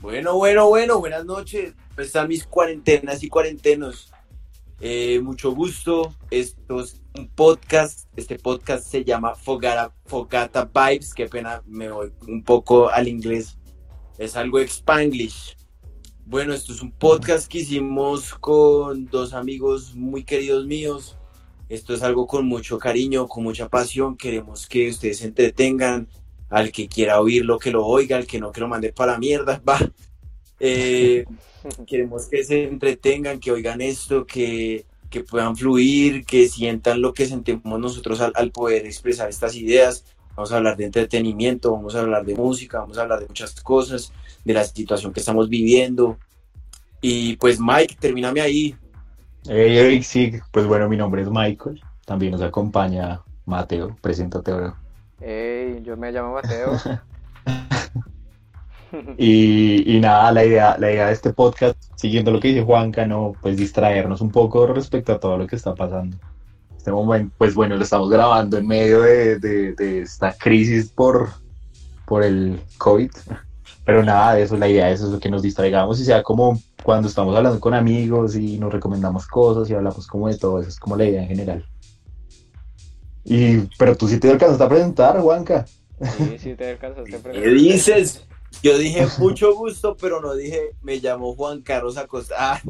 Bueno, bueno, bueno, buenas noches. Están mis cuarentenas y cuarentenos. Eh, mucho gusto. Esto es un podcast. Este podcast se llama Fogata, Fogata Vibes. Qué pena, me voy un poco al inglés. Es algo spanglish. Bueno, esto es un podcast que hicimos con dos amigos muy queridos míos. Esto es algo con mucho cariño, con mucha pasión. Queremos que ustedes se entretengan, al que quiera oírlo, que lo oiga, al que no, que lo mande para la mierda, va. Eh, queremos que se entretengan, que oigan esto, que, que, puedan fluir, que sientan lo que sentimos nosotros al, al, poder expresar estas ideas. Vamos a hablar de entretenimiento, vamos a hablar de música, vamos a hablar de muchas cosas, de la situación que estamos viviendo. Y pues Mike, termíname ahí. Hey, sí, pues bueno, mi nombre es Michael, también nos acompaña Mateo, preséntate ahora. Hey, yo me llamo Mateo. y, y, nada, la idea, la idea de este podcast, siguiendo lo que dice Juanca, no, pues distraernos un poco respecto a todo lo que está pasando. Este momento, pues bueno, lo estamos grabando en medio de, de, esta crisis por, por el COVID. Pero nada de eso, la idea es eso, que nos distraigamos y sea como cuando estamos hablando con amigos y nos recomendamos cosas y hablamos como de todo eso, es como la idea en general. Y, pero tú sí te alcanzaste a presentar, Juanca. Sí, sí te alcanzaste a presentar. ¿Qué dices? Yo dije mucho gusto, pero no dije me llamo Juan Carlos Acosta. Ah,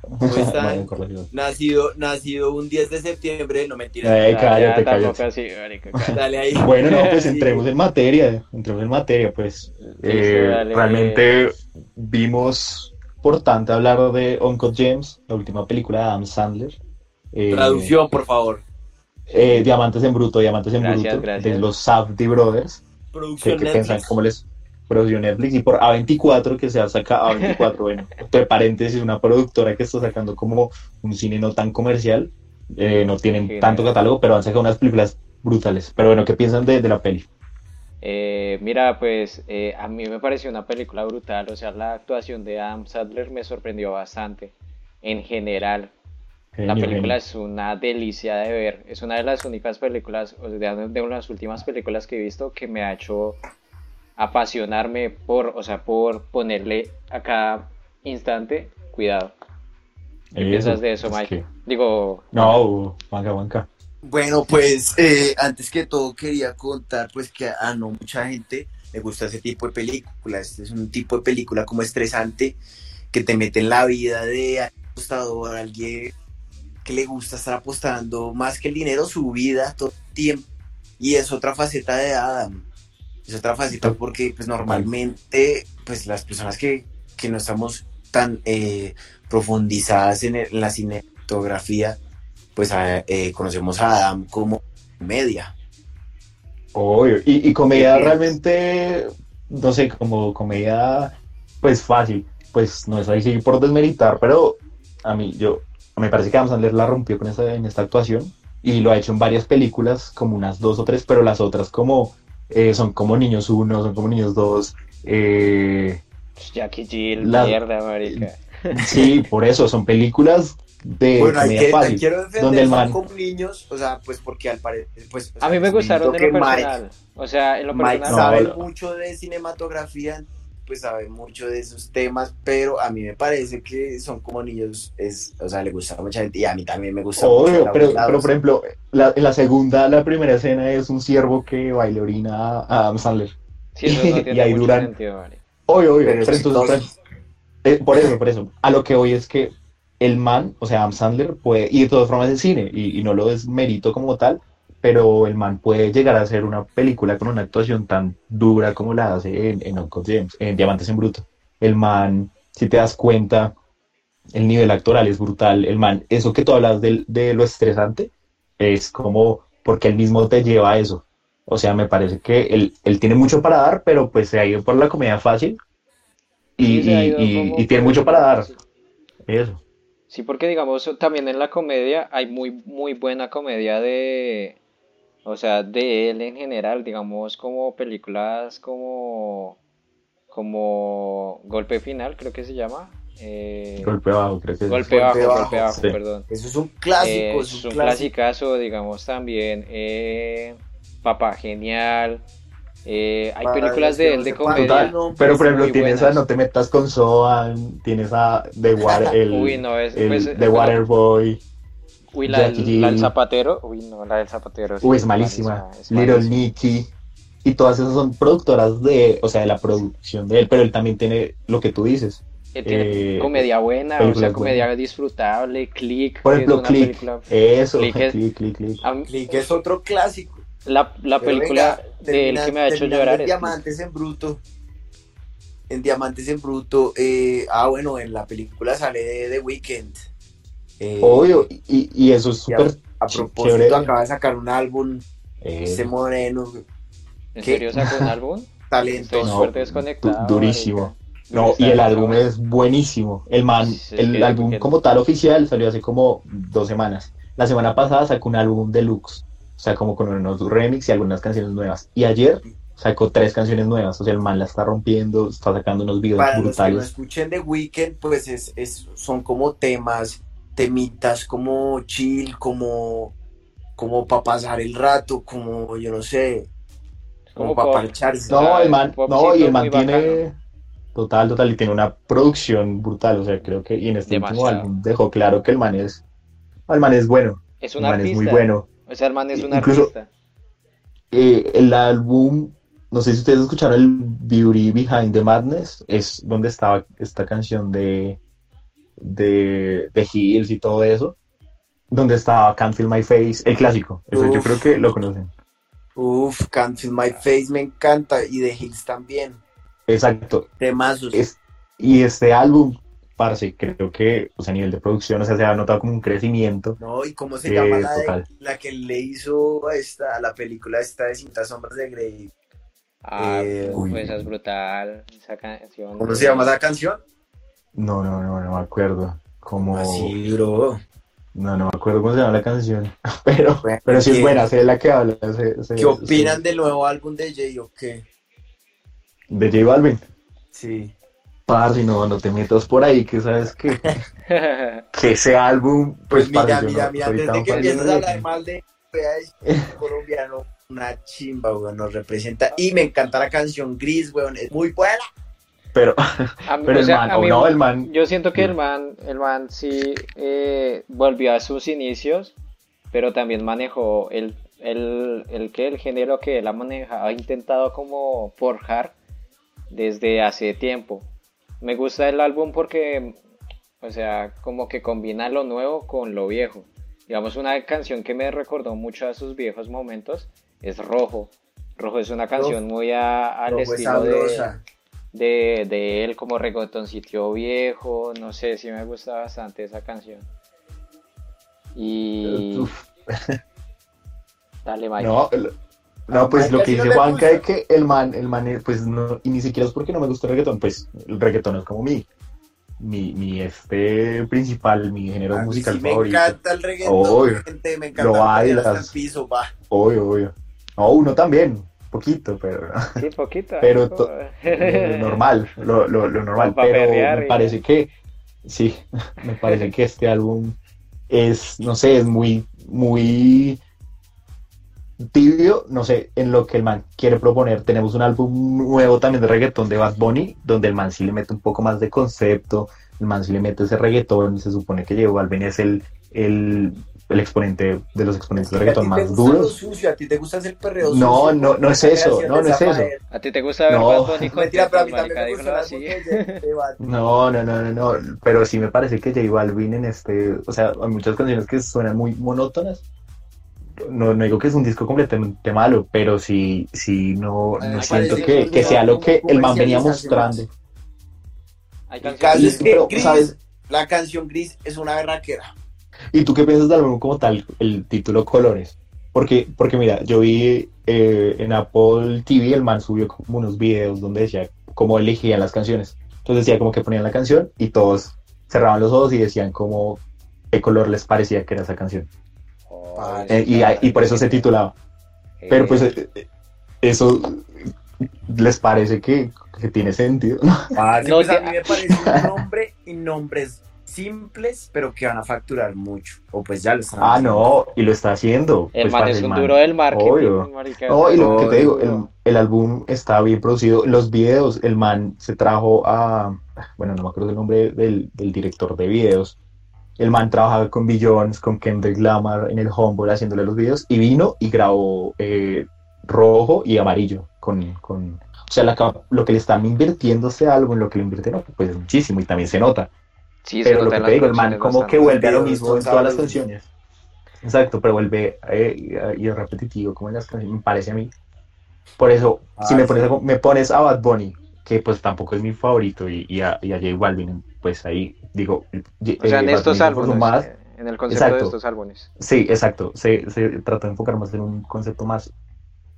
¿cómo están? nacido, nacido un 10 de septiembre, no mentira. Eh, cállate, cállate. Así, marica, cállate. Dale ahí. Bueno, no, pues entremos en materia, entremos en materia, pues. Eh, realmente vimos importante hablar de Uncle James, la última película de Adam Sandler. Eh, Traducción, por favor. Eh, Diamantes en Bruto, Diamantes en Gracias, Bruto, gracias. de los Safdie Brothers. Producción que piensan Netflix. cómo les produjo Netflix y por A24 que se ha sacado A24 bueno entre paréntesis una productora que está sacando como un cine no tan comercial eh, no tienen Genial. tanto catálogo pero han sacado unas películas brutales pero bueno ¿qué piensan de, de la peli? Eh, mira, pues eh, a mí me pareció una película brutal, o sea, la actuación de Adam Sandler me sorprendió bastante en general. La película genio. es una delicia de ver, es una de las únicas películas, o sea, de, de las últimas películas que he visto que me ha hecho apasionarme por, o sea, por ponerle a cada instante cuidado. ¿Qué Eso, piensas de eso, es Mike? que- Digo, no Juanca Juanca Bueno, pues eh, antes que todo quería contar pues que a no mucha gente le gusta ese tipo de películas. Este es un tipo de película como estresante que te mete en la vida de apostador, alguien que le gusta estar apostando más que el dinero, su vida todo el tiempo. Y es otra faceta de Adam. Es otra faceta porque pues normalmente pues las personas que, que no estamos tan eh, profundizadas en, el- en la cinematografía pues eh, conocemos a Adam como media. Obvio. Y, y comedia realmente, no sé, como comedia, pues fácil. Pues no es así por desmeritar, pero a mí, yo, me parece que Adam Sandler la rompió con esta, en esta actuación y lo ha hecho en varias películas, como unas dos o tres, pero las otras como, eh, son como Niños Uno, son como Niños Dos. eh, Jackie Jill, La- mierda, marica. sí, por eso, son películas de bueno, hay que, hay- fácil. quiero donde el son man- como niños, o sea, pues porque al parecer, pues... o A mí me gustaron en lo Mike- personal. O sea, en lo Mike personal. sabe No, mucho de cinematografía, pues sabe mucho de esos temas, pero a mí me parece que son como niños, es, o sea, le gusta a mucha gente y a mí también me gusta mucho. Obvio, pero, pero por ejemplo, la, segunda, la primera escena es un ciervo que baila orina a Adam Sandler. Sí, eso no y ahí mucho duran- sentido, marica. Obvio, obvio. Pero pero es entonces, chistoso. eh, por eso, por eso. A lo que voy es que el man, o sea, Adam Sandler puede, y de todas formas es cine, y, y no lo desmerito como tal, pero el man puede llegar a hacer una película con una actuación tan dura como la hace en, en Uncle James, en Diamantes en Bruto. El man, si te das cuenta, el nivel actoral es brutal. El man, eso que tú hablas del- de, lo estresante, es como porque él mismo te lleva a eso. O sea, me parece que él, él tiene mucho para dar, pero pues se ha ido por la comedia fácil y, Sí, y- y- tiene mucho para dar. Eso. Sí, porque digamos, también en la comedia hay muy, muy buena comedia de, o sea, de él en general, digamos, como películas como, como Golpe Final, creo que se llama. eh, Golpe bajo, creo que es. Golpe bajo, Golpe golpe bajo, bajo, sí. perdón. Eso es un clásico, Eh, es un, un clásico. clasicazo, digamos, también. eh, Papá Genial. Eh, hay Para películas de él de comedia. Total, no, pero por ejemplo tienes a buenas. No te metas con Soan, tienes a The Water, el, Uy, no, es, el pues, The pero- Waterboy, Uy, la, Jackie del, la del G. zapatero. Uy, no, la del zapatero. sí, uy, es malísima, es Little malísima. Nicky, y todas esas son productoras de, o sea, de la producción de él, pero él también tiene lo que tú dices. Eh, tiene eh, comedia buena, o sea, comedia disfrutable, Click. Por ejemplo, es una Click, película- eso, Click Click, es- Click, Click. Click es otro clásico. la, la película venga, de él termina- que me ha hecho llorar en es Diamantes en Bruto. En Diamantes en Bruto. eh, ah, bueno, en la película sale de The Weeknd. Eh, Obvio, y, y eso es súper A propósito, chévere. acaba de sacar un álbum. eh, Este moreno, ¿En ¿Qué? serio sacó un álbum? Estoy talentoso. No, súper desconectado. du- durísimo. marica. No, y el álbum es buenísimo. El man, Sí, el álbum que- como tal oficial salió hace como dos semanas. La semana pasada sacó un álbum deluxe, o sea, como con unos remix y algunas canciones nuevas. Y ayer sacó tres canciones nuevas, o sea, el man la está rompiendo, está sacando unos videos Para los que brutales. escuchen The Weeknd, pues es, es- son como temas, temitas como chill, como, como para pasar el rato, como yo no sé, como, Como para parcharse. No, el man, no, y el man tiene total, total, y tiene una producción brutal, o sea, creo que, y en este último álbum dejó claro que el man es, el man es bueno, Es el un man artista. es muy bueno. O sea, el man es un Incluso- artista. Eh, el álbum, no sé si ustedes escucharon el Beauty Behind the Madness, es donde estaba esta canción de, de, de Hills y todo eso, donde estaba Can't Feel My Face, el clásico, eso yo creo que lo conocen. Uf, Can't Feel My Face me encanta y The Hills también. Exacto, Temazos. es, y este álbum, parce, creo que, o sea, a nivel de producción, o sea, se ha notado como un crecimiento. ¿No? ¿Y cómo se Eh, llama la, de- la que le hizo a esta, a la película esta de Cintas Sombras de Grey? Ah, Eh, esa es brutal. Esa canción. ¿Cómo se llama esa canción? No, no, no, no me acuerdo. Como, Así, bro. no, no me acuerdo cómo se llama la canción, pero, Bueno, pero sí es ¿qué- buena, sé de la que habla. sé- sé- ¿Qué opinan sé- del nuevo álbum de Jay o qué? de J Balvin? Sí. Parce, no, no te metas por ahí, que sabes que, que ese álbum, Pues, pues, mira, parce, mira, no mira, desde que empiezas a hablar mal de es colombiano, una chimba, weón, nos representa. Y me encanta la canción Gris, weón, es muy buena. Pero, A mí- pero o el sea, man, a mí- no, el man, Yo siento que el man, el man sí eh, volvió a sus inicios, pero también manejó el, el, el, que el género que él ha manejado, ha intentado como forjar desde hace tiempo. Me gusta el álbum porque, o sea, como que combina lo nuevo con lo viejo. Digamos, una canción que me recordó mucho a sus viejos momentos es Rojo. Rojo es una canción muy a- al Rojo es estilo de, sabrosa. De, de él como reggaetoncito viejo, no sé, sí me gusta bastante esa canción. Y dale, Mike. no, no, pues Mike lo que no dice Juanca es que el man, el man, eh, pues no, y ni siquiera es porque no me gusta el reggaetón, pues el reggaetón es como mi, mi, mi este principal, mi género musical sí me favorito. encanta el reggaetón, Obvio. gente, me encanta Lo bailas. el piso, va. Obvio, obvio. No, uno también, poquito, pero Sí, poquito. Pero to- lo normal, lo, lo, lo normal, pero me y- parece que, sí, me parece que este álbum es, no sé, es muy, muy tibio, no sé, en lo que el man quiere proponer. Tenemos un álbum nuevo también de reggaetón de Bad Bunny, donde el man sí le mete un poco más de concepto, el man sí le mete ese reggaetón, se supone que J Balvin es el, el, el exponente de los exponentes de reggaetón más gusta lo duros. sucio, a ti te gusta hacer perreo No, sucio, no, no es eso, no, no es eso. ¿A ti te gusta ver No. Bad Bunny Mentira, pero a mí contentos, también me marica? gusta Dímelo el álbum así. de- de Bad Bunny. No, no, no, no, no, pero sí me parece que J Balvin en este, o sea, hay muchas canciones que suenan muy monótonas. No, no digo que es un disco completamente malo, pero sí, sí, no, no siento que, que sea lo que el man venía mostrando. Hay canciones que pero, Gris, ¿sabes? la canción Gris es una berraquera. ¿Y tú qué piensas del álbum como tal, el título Colores? Porque, porque mira, yo vi eh, en Apple TV, el man subió como unos videos donde decía cómo elegían las canciones. Entonces decía como que ponían la canción y todos cerraban los ojos y decían como qué color les parecía que era esa canción. Oh, Ah, Eh, y, y por eso se titulaba. Pero pues eh, eh, eso les parece que, que tiene sentido. Parce, No pues a mí me parece un nombre y nombres simples, pero que van a facturar mucho. O pues ya lo están Ah, haciendo. no, y lo está haciendo. El Pues, man es el un man- duro del marketing, obvio. marica. No, y lo que te digo, el, Obvio. el álbum está bien producido. Los videos, el man se trajo a, bueno, no me acuerdo el nombre del, del director de videos. El man trabajaba con Billions, con Kendrick Lamar en el Humble haciéndole los videos y vino y grabó eh, rojo y amarillo con, con o sea, la lo que le están invirtiendo ese álbum, lo que le invirtieron, pues es muchísimo y también se nota. Sí, Pero lo que te digo, el man como bastante. que vuelve a lo mismo en todas las canciones. Exacto, pero vuelve eh, y es repetitivo como en las canciones, me parece a mí. Por eso, si Ah, me pones, sí. a, me pones a Bad Bunny, que pues tampoco es mi favorito, y, y a, y a J Balvin, pues ahí digo... O sea, en estos álbumes, Más, eh, en el concepto Exacto. de estos álbumes. sí, exacto, se, se trató de enfocar más en un concepto más,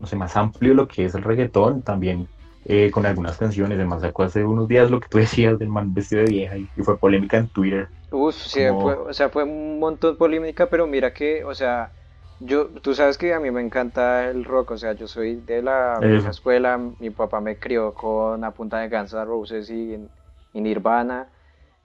no sé, más amplio lo que es el reggaetón, también eh, con algunas canciones, además sacó hace unos días lo que tú decías del man vestido de vieja y, y fue polémica en Twitter. Uf, sí, Como- fue, o sea, fue un montón de polémica, pero mira que, o sea, yo, tú sabes que a mí me encanta el rock, o sea, yo soy de la vieja escuela, mi papá me crió con a punta de Guns N' Roses y, y Nirvana.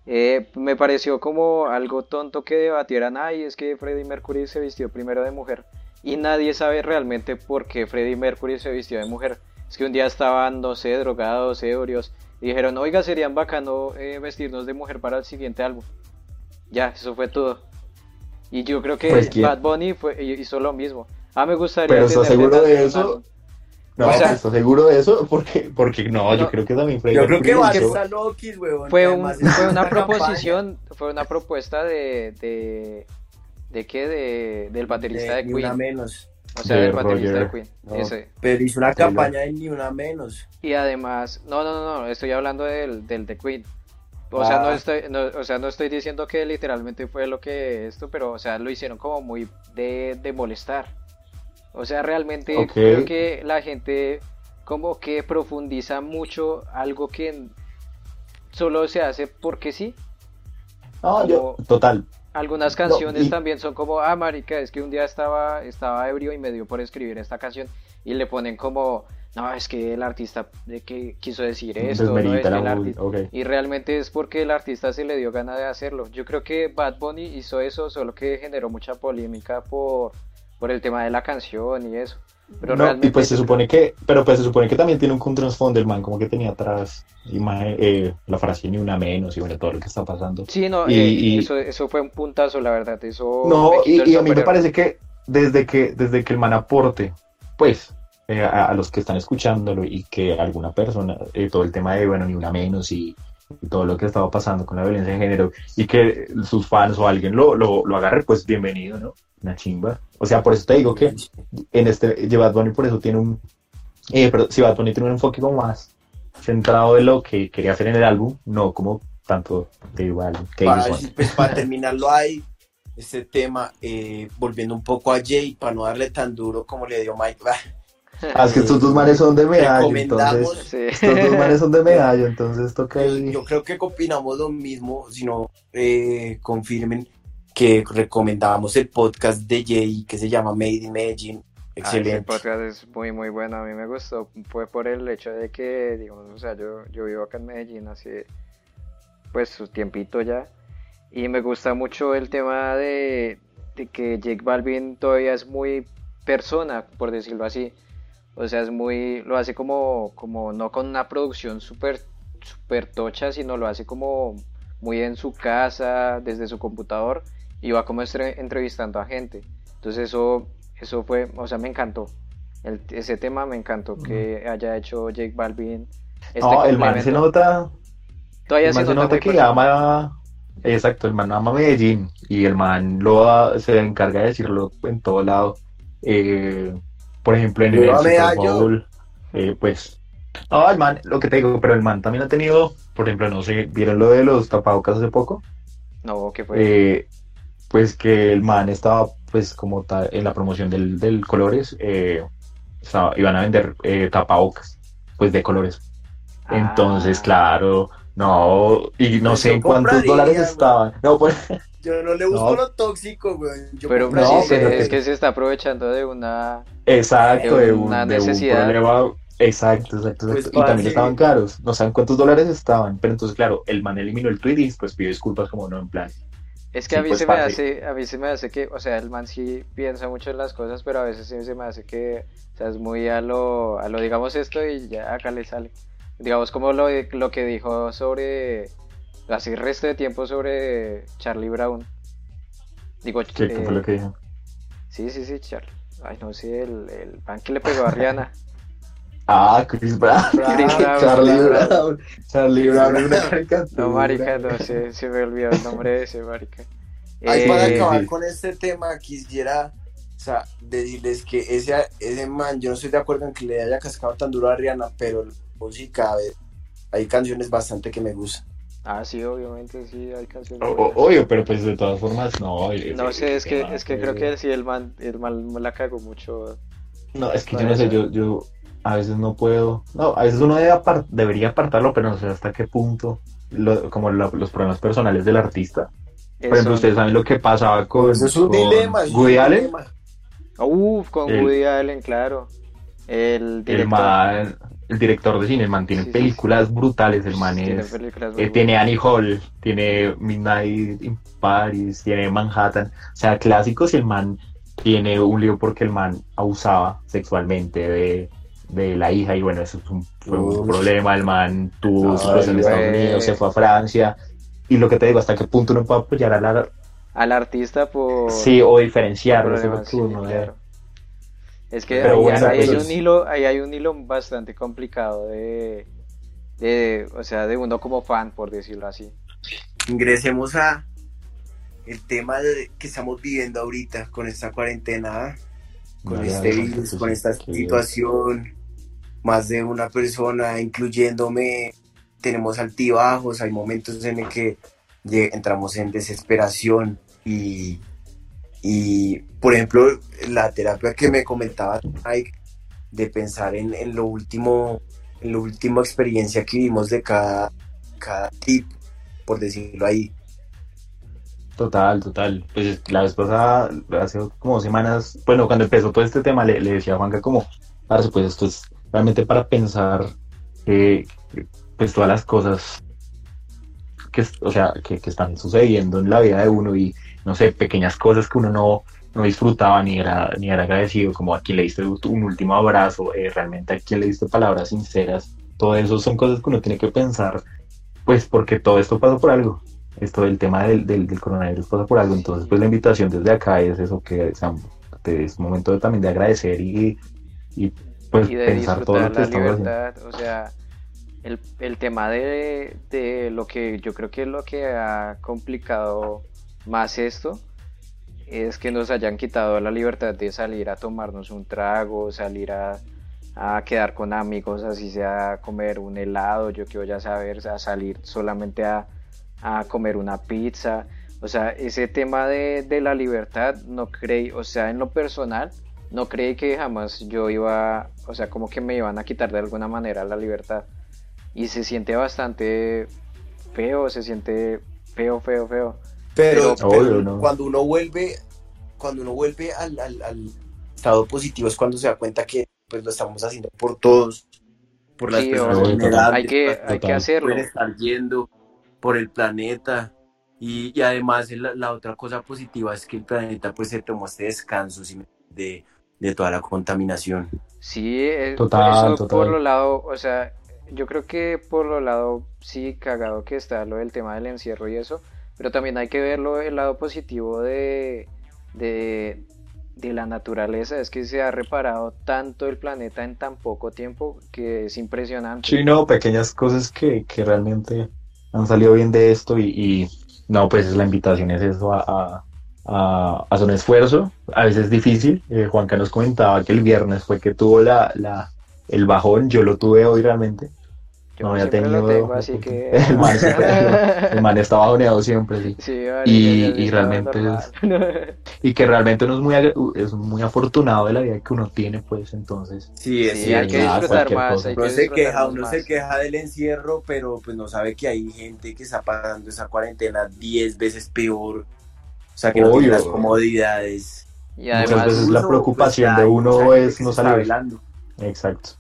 Eh, me pareció como algo tonto que debatieran, ay, es que Freddie Mercury se vistió primero de mujer, y nadie sabe realmente por qué Freddie Mercury se vistió de mujer. Es que un día estaban, no sé, drogados, ebrios, y dijeron, oiga, serían bacano eh, vestirnos de mujer para el siguiente álbum. Ya, eso fue todo. Y yo creo que Pues. Bad Bunny fue, hizo lo mismo. Ah, me gustaría Pero ¿estás seguro de eso? álbum. No, O sea- ¿estás seguro de eso? Porque, porque no, yo No. creo que también Freddie Yo creo que va a hizo- ser Loki, weón. Fue, un, fue una campaña. proposición, fue una propuesta de, de, ¿de qué? De, del baterista de, una Queen. menos. O sea, De del baterista Roger. de Queen. No, Ese. Pero hizo una Taylor. campaña de ni una menos. Y además, no, no, no, no, estoy hablando del, del de Queen. O sea, no Ah. estoy, no, o sea, no estoy diciendo que literalmente fue lo que esto, pero, o sea, lo hicieron como muy de, de molestar. O sea, realmente creo que la gente como que profundiza mucho algo que solo se hace porque sí. No, yo, total. Algunas canciones y- también son como, ah, marica, es que un día estaba, estaba ebrio y me dio por escribir esta canción y le ponen como, no, es que el artista de que quiso decir esto, no es que el artista... Y realmente es porque el artista se le dio gana de hacerlo. Yo creo que Bad Bunny hizo eso, solo que generó mucha polémica por, por el tema de la canción y eso. Pero No, realmente y pues se supone que, pero pues se supone que también tiene un trasfondo el man, como que tenía atrás imagen, eh, la frase ni una menos y bueno, todo lo que está pasando. Sí, no, Y- eh, y- eso, eso fue un puntazo, la verdad. Eso No, y, a mí me parece que desde que, desde que el man aporte, pues, eh, a, a los que están escuchándolo y que alguna persona, eh, todo el tema de, bueno, ni una menos y, y todo lo que estaba pasando con la violencia de género y que sus fans o alguien lo, lo, lo agarre, pues bienvenido, ¿no? Una chimba. O sea, por eso te digo que en este, Bad Bunny por eso tiene un, eh, pero si Bad Bunny tiene un enfoque como más centrado en lo que quería hacer en el álbum, no como tanto de igual que Para, pues, para terminarlo ahí, este tema, eh, volviendo un poco a Jay, para no darle tan duro como le dio Mike. Ah, es que estos dos manes son de medallo, entonces. Sí. Estos dos manes son de medallo, entonces toca ahí. Yo creo que opinamos lo mismo, si no eh, confirmen que recomendamos el podcast de Jay que se llama Made in Medellín. Ah, Excelente. podcast es muy muy bueno, a mí me gustó, fue por el hecho de que, digamos, o sea, yo, yo vivo acá en Medellín hace pues su tiempito ya y me gusta mucho el tema de, de que Jake Balvin todavía es muy persona, por decirlo así, o sea, es muy, lo hace como, como no con una producción súper super tocha, sino lo hace como muy en su casa, desde su computador y va como entrevistando a gente, entonces eso eso fue, o sea, me encantó. El- ese tema me encantó que haya hecho Jake Balvin. Este no, el man se nota, Todavía el man se nota nota que ama, exacto, el man ama Medellín y el man lo se encarga de decirlo en todo lado. Eh, por ejemplo, en el Super. Bowl, eh, pues, no, el man, lo que te digo, pero el man también ha tenido, por ejemplo, no sé, ¿vieron lo de los tapabocas hace poco? No, que fue. Eh, pues que el man estaba pues como ta- en la promoción del, del colores eh, estaba- iban a vender eh, tapabocas pues de colores entonces Ah, claro no y no Pues sé en cuántos dólares estaban no pues Yo no le busco No. lo tóxico, güey. Yo Pero No, sí, pero es que- que se está aprovechando de una. exacto De de un, una de un necesidad. problema Exacto, exacto, Pues, exacto. y también estaban caros. No saben cuántos dólares estaban. Pero entonces, claro, el man eliminó el tweet y pues pidió disculpas como no en plan. Es que a mí pues, se me hace, a mí se me hace que, o sea, el man sí piensa mucho en las cosas, pero a veces sí se me hace que, o sea, es muy a lo, a lo digamos esto y ya acá le sale. Digamos como lo, lo que dijo sobre, así resto de tiempo sobre Charlie Brown. Digo, ¿Qué, qué eh, fue lo que dijo? sí, sí, sí, Charlie. Ay, no sé, el, el man que le pegó a Rihanna. Ah, Chris Brown. Chris Brown, Charlie Chris Brown. Charlie Brown es una caricatura. No, marica, no sé, se me olvidó el nombre de ese marica. Ay, para Eh, acabar sí. con este tema, quisiera o sea, decirles que ese, ese man, yo no estoy de acuerdo en que le haya cascado tan duro a Rihanna, pero música, a ver, hay canciones bastante que me gustan. Ah, sí, obviamente, sí, hay canciones. O- buenas. o- Obvio, pero pues de todas formas, no. el- No el- sé, es que, el- es que creo que sí, el man, el man la cagó mucho. No, es que yo no sé, yo, yo a veces no puedo. No, a veces uno debe apar- debería apartarlo, pero no sé hasta qué punto. lo- como la- los problemas personales del artista. Por ejemplo, ustedes saben lo que pasaba con, Eso es un con dilema. un Woody Allen. dilema. Uf, con El- Woody Allen, claro. El El director. man, el director de cine, el man tiene Sí, sí, películas brutales, el man Tiene es, eh, tiene Annie Hall, tiene Midnight in Paris, tiene Manhattan, o sea, clásicos y el man tiene un lío porque el man abusaba sexualmente de, de la hija y bueno, eso es un, fue un problema, el man tuvo en Estados. Unidos, se fue a Francia. Y lo que te digo, hasta qué punto uno puede apoyar a la... al artista por Sí, o diferenciarlo, sí, claro. Es que ahí, bueno, ahí hay un hilo, ahí hay un hilo bastante complicado de, de, o sea, de uno como fan, por decirlo así. Ingresemos a el tema de- que estamos viviendo ahorita con esta cuarentena, ¿ah? con este virus, con esta situación, más de una persona, incluyéndome, tenemos altibajos, hay momentos en el que entramos en desesperación y, y, por ejemplo, la terapia que me comentaba Mike, de pensar en, en lo último, en la última experiencia que vivimos de cada, cada tip, por decirlo ahí. Total, total. Pues la vez pasada, hace como semanas, bueno, cuando empezó todo este tema, le, le decía a Juanca como, pues esto es realmente para pensar que, pues todas las cosas que, o sea, que, que están sucediendo en la vida de uno y, no sé, pequeñas cosas que uno no, no disfrutaba ni era, ni era agradecido, como a quien le diste un último abrazo, eh, realmente a quien le diste palabras sinceras, todo eso son cosas que uno tiene que pensar, pues porque todo esto pasó por algo esto del tema del, del, del coronavirus pasa por algo, entonces pues la invitación desde acá es eso que o sea, es momento de- también de agradecer y, y pues y de pensar todo lo que estamos haciendo. libertad, o sea, el, el tema de, de lo que yo creo que es lo que ha complicado más esto es que nos hayan quitado la libertad de salir a tomarnos un trago, salir a, a quedar con amigos, así sea comer un helado, yo quiero ya saber, a salir solamente a, a comer una pizza. O sea, ese tema de, de la libertad, no creí, o sea, en lo personal, no creí que jamás yo iba, o sea, como que me iban a quitar de alguna manera la libertad. Y se siente bastante feo, se siente feo, feo, feo. Pero, Pero- pero ¿no? cuando uno vuelve, cuando uno vuelve al, al- al estado positivo es cuando se da cuenta que pues lo estamos haciendo por todos, por las Sí, personas vulnerables, Hay que, hay que hacerlo. pueden estar yendo por el planeta. Y, y además la, la otra cosa positiva es que el planeta pues se tomó este descanso ¿sí? de, de toda la contaminación. Sí, eh, Total, eso total. por lo lado, o sea, yo creo que por lo lado sí cagado que está lo del tema del encierro y eso, pero también hay que verlo el lado positivo de, de, de la naturaleza, es que se ha reparado tanto el planeta en tan poco tiempo que es impresionante. Sí, no, pequeñas cosas que, que realmente han salido bien de esto y, y, no, pues la invitación es eso a, a, a- hacer un esfuerzo, a veces difícil. Eh, Juanca nos comentaba que el viernes fue que tuvo la, la, el bajón, yo lo tuve hoy realmente. Yo no había siempre lo tenido- tengo, así que... El man, el man está bajoneado siempre, sí. Sí, marica, Y- y realmente. Y que realmente uno es muy, es muy afortunado de la vida que uno tiene, pues entonces. Sí, Sí, hay que disfrutar más, cosa. hay que Uno se queja, uno más. se queja del encierro, pero pues no sabe que hay gente que está pasando esa cuarentena 10 veces peor. O sea, que no Obvio. tiene las comodidades. Y Muchas además, veces la Incluso, preocupación pues, de uno es no salir. velando. Exacto.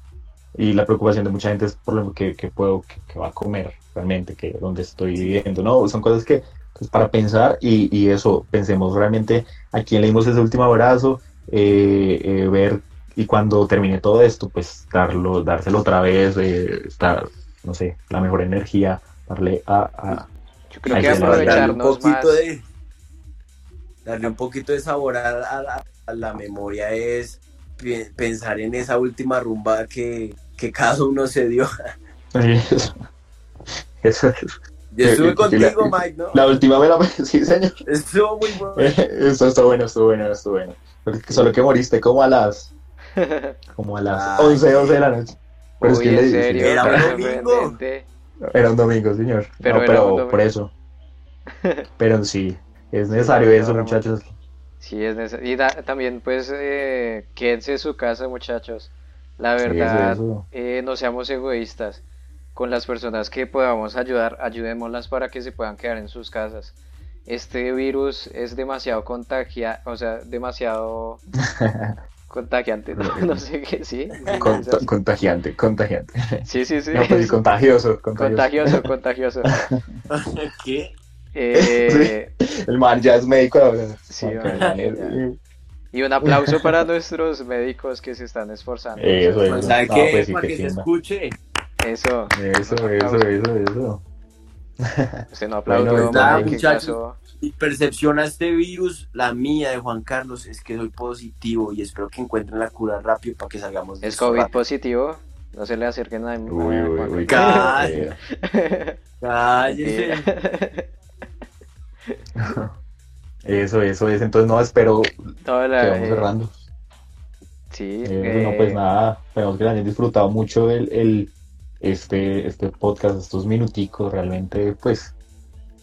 Y la preocupación de mucha gente es por lo que, que puedo, que, que va a comer realmente, que dónde estoy viviendo, ¿no? Son cosas que pues, para pensar y, y eso, pensemos realmente a quién le dimos ese último abrazo, eh, eh, ver y cuando termine todo esto, pues darlo, dárselo otra vez, eh, estar, no sé, la mejor energía, darle a... a Yo creo que un aprovecharnos poquito más. de darle un poquito de sabor a, a la, a la memoria es pensar en esa última rumba que, que cada uno se dio. eso, eso es. Yo estuve eh, contigo, la- Mike, ¿no? La última me la... Sí, señor. Estuvo muy bueno. Eso está bueno, estuvo bueno, estuvo bueno. Porque Solo que moriste como a las... Como a las Ay, 11, 12 de la noche. Pero es que le en serio, Era un domingo. Era un domingo, señor. Pero no, pero domingo. por eso. Pero sí, es necesario Sí, eso, no, muchachos. Sí, es necesario. Y da- también, pues, eh, quédense en su casa, muchachos. La Sí, verdad, eh, no seamos egoístas. Con las personas que podamos ayudar, ayudémoslas para que se puedan quedar en sus casas. Este virus es demasiado contagia, o sea, demasiado contagiante, no, no sé qué, sí. Cont- contagiante, contagiante. Sí, sí, sí. No, pues contagioso, contagioso. Contagioso, contagioso. ¿Qué? Eh, El man ya es médico ahora. Sí, Ok, vale, man, es-. Y un aplauso para nuestros médicos que se están esforzando. Eso, Eso, eso. ¿Sabe No, qué? pues sí, Para que se escuche. Eso. Eso, eso, eso, eso. Usted no aplaudió, Bueno, pues nada, mae, ¿qué muchachos. Mi percepción a este virus, la mía de Juan Carlos, es que soy positivo y espero que encuentren la cura rápido para que salgamos de ¿Es COVID rápido. positivo? No se le acerquen a mi Uy, uy, uy. Eh, Cállese. Eso, eso es. Entonces, no, espero Toda que vamos eh, cerrando. sí, Eh, no, eh, pues nada, esperamos que hayan disfrutado mucho el, el- este, este podcast, estos minuticos, realmente, pues,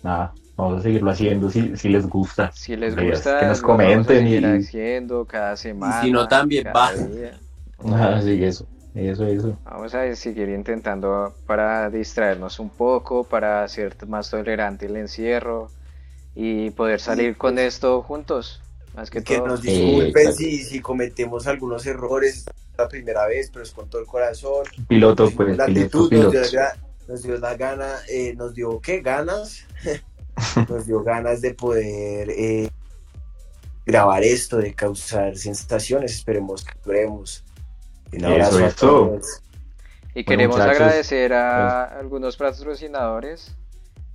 nada, vamos a seguirlo haciendo si, si les gusta. si les gusta, que nos lo vamos a comenten seguir y- haciendo cada semana. si no, también va. Así que eso, eso, eso. Vamos a seguir intentando para distraernos un poco, para ser más tolerante el encierro y poder salir con esto juntos, más que Que todo. nos disculpen si, si cometemos algunos errores. Es la primera vez, pero es con todo el corazón. Piloto, pues, la piloto, actitud, nos dio, la, nos dio la gana, eh, nos dio, ¿qué? Ganas. nos dio ganas de poder eh, grabar esto, de causar sensaciones. Esperemos que logremos. Un Eso, abrazo a eso. todos. Y queremos agradecer a algunos patrocinadores.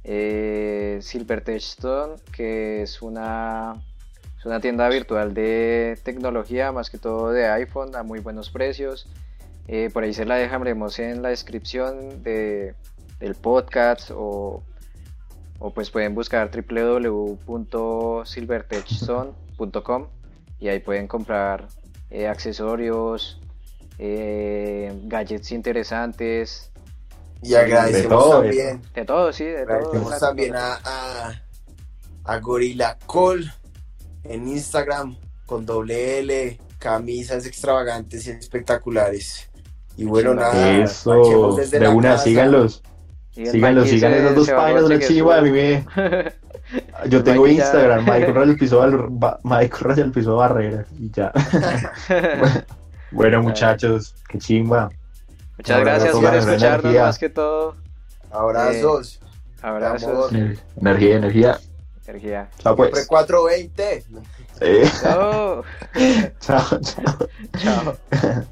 Eh, Silvertech Stone, que es una, es una tienda virtual de tecnología, más que todo de iPhone, a muy buenos precios. Eh, por ahí se la dejaremos en la descripción de, del podcast o, o pues pueden buscar www.silvertechstone.com y ahí pueden comprar eh, accesorios, eh, gadgets interesantes, Y agradecemos también. de todo, sí, de todo. Agradecemos también a, a, a Gorilla Call en Instagram con doble L, camisas extravagantes y espectaculares. Y bueno, nada, Eso, de una, casa. síganlos, síganlos, se- esas dos páginas, una chiva, a mí me... Yo tengo Instagram, Michael Raya el piso, Michael piso Barrera, y ya. Bueno, muchachos, qué chimba. Muchas gracias por escucharnos energía. más que todo. Abrazos. Abrazos. Energía, energía. energía. Chao, pues. 420. Sí. Chao. Chao, chao. Chao.